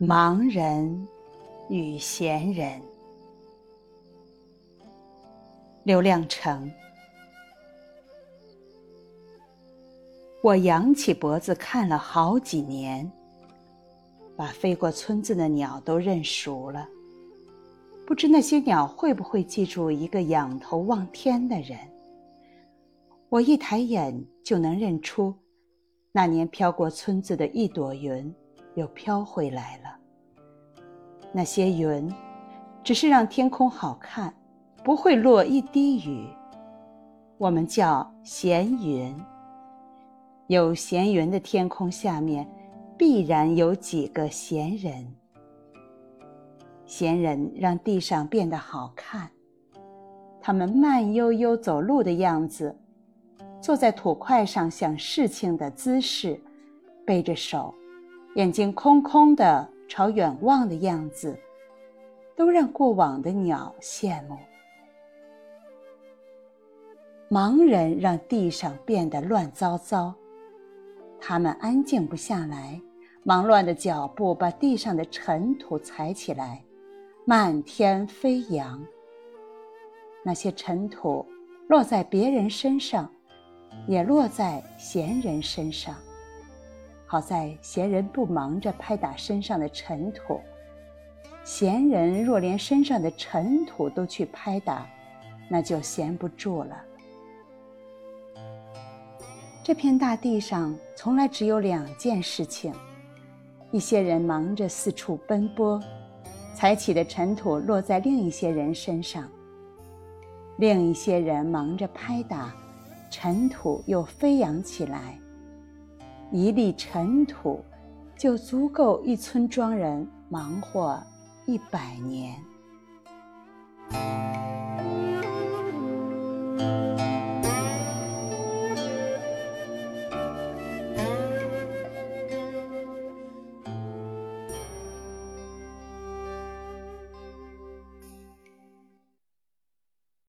盲人与闲人。刘亮程，我仰起脖子看了好几年，把飞过村子的鸟都认熟了。不知那些鸟会不会记住一个仰头望天的人？我一抬眼就能认出，那年飘过村子的一朵云。又飘回来了。那些云，只是让天空好看，不会落一滴雨。我们叫闲云。有闲云的天空下面，必然有几个闲人。闲人让地上变得好看。他们慢悠悠走路的样子，坐在土块上想事情的姿势，背着手。眼睛空空的朝远望的样子，都让过往的鸟羡慕。盲人让地上变得乱糟糟，他们安静不下来，忙乱的脚步把地上的尘土踩起来，漫天飞扬。那些尘土落在别人身上，也落在闲人身上。好在闲人不忙着拍打身上的尘土，闲人若连身上的尘土都去拍打，那就闲不住了。这片大地上从来只有两件事情：一些人忙着四处奔波，踩起的尘土落在另一些人身上；另一些人忙着拍打，尘土又飞扬起来。一粒尘土就足够一村庄人忙活一百年。